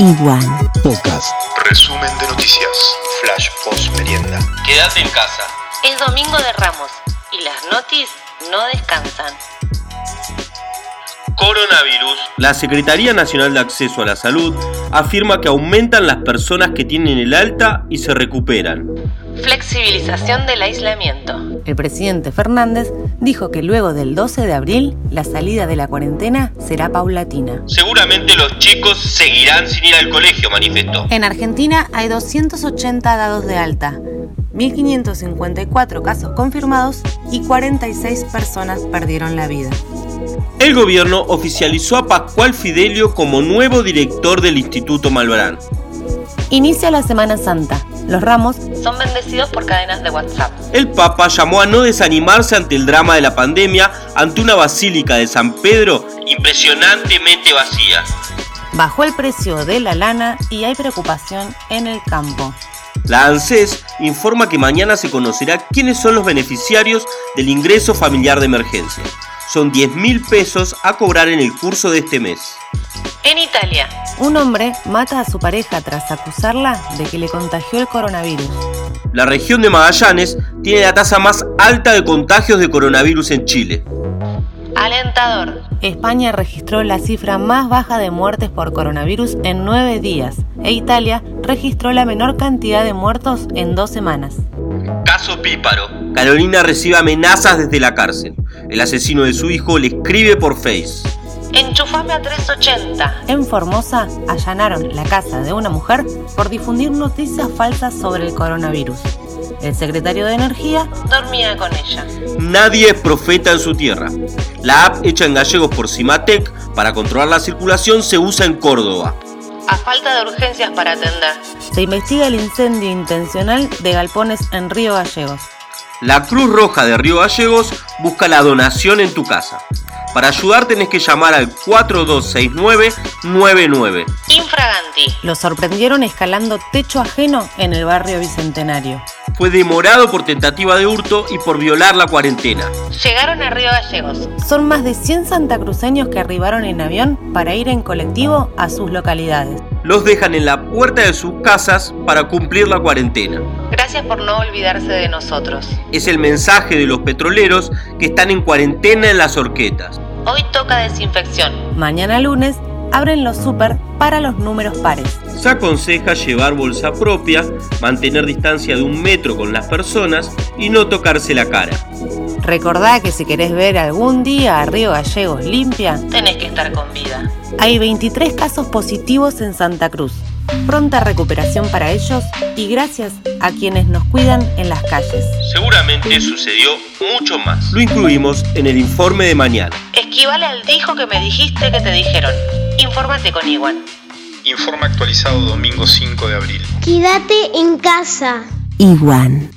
Igual. Podcast. Resumen de noticias. Flash post merienda. Quédate en casa. Es domingo de Ramos y las notis no descansan. Coronavirus. La Secretaría Nacional de Acceso a la Salud afirma que aumentan las personas que tienen el alta y se recuperan. Flexibilización del aislamiento. El presidente Fernández dijo que luego del 12 de abril la salida de la cuarentena será paulatina. Seguramente los chicos seguirán sin ir al colegio, manifestó. En Argentina hay 280 dados de alta, 1.554 casos confirmados y 46 personas perdieron la vida. El gobierno oficializó a Pascual Fidelio como nuevo director del Instituto Malvarán. Inicia la Semana Santa. Los ramos Son bendecidos por cadenas de WhatsApp. El Papa llamó a no desanimarse ante el drama de la pandemia ante una basílica de San Pedro Impresionantemente vacía. bajó el precio de la lana y hay preocupación en el campo. La ANSES informa que mañana se conocerá quiénes son los beneficiarios del ingreso familiar de emergencia. Son 10 mil pesos a cobrar en el curso de este mes. En Italia, Un hombre mata a su pareja tras acusarla de que le contagió el coronavirus. La región de Magallanes tiene la tasa más alta de contagios de coronavirus en Chile. alentador. España registró la cifra más baja de muertes por coronavirus en nueve días e Italia registró la menor cantidad de muertos en dos semanas. Caso Píparo. Carolina recibe amenazas desde la cárcel. El asesino de su hijo le escribe por Face. Enchufame a 380. En Formosa allanaron la casa de una mujer por difundir noticias falsas sobre el coronavirus. El secretario de Energía Dormía con ella. Nadie es profeta en su tierra. La app hecha en gallegos por Cimatec para controlar la circulación se usa en Córdoba. A falta de urgencias para atender. se investiga el incendio intencional de galpones en Río Gallegos. La Cruz Roja de Río Gallegos busca la donación en tu casa. Para ayudar tenés que llamar al 426999. Infraganti. Lo sorprendieron escalando techo ajeno en el barrio Bicentenario. Fue demorado por tentativa de hurto y por violar la cuarentena. Llegaron a Río Gallegos. Son más de 100 santacruceños que arribaron en avión para ir en colectivo a sus localidades. Los dejan en la puerta de sus casas para cumplir la cuarentena. Gracias por no olvidarse de nosotros. Es el mensaje de los petroleros que están en cuarentena en las horquetas. Hoy toca desinfección. Mañana lunes abren los super para los números pares. Se aconseja llevar bolsa propia, mantener distancia de un metro con las personas y no tocarse la cara. Recordá que si querés ver algún día a Río Gallegos limpia, Tenés que estar con vida. hay 23 casos positivos en Santa Cruz. Pronta recuperación para ellos y gracias a quienes nos cuidan en las calles. Seguramente sucedió mucho más. Lo incluimos en el informe de mañana. Esquivale al dijo que me dijiste que te dijeron. Infórmate con Iguan. Informe actualizado domingo 5 de abril. Quédate en casa. Iguan.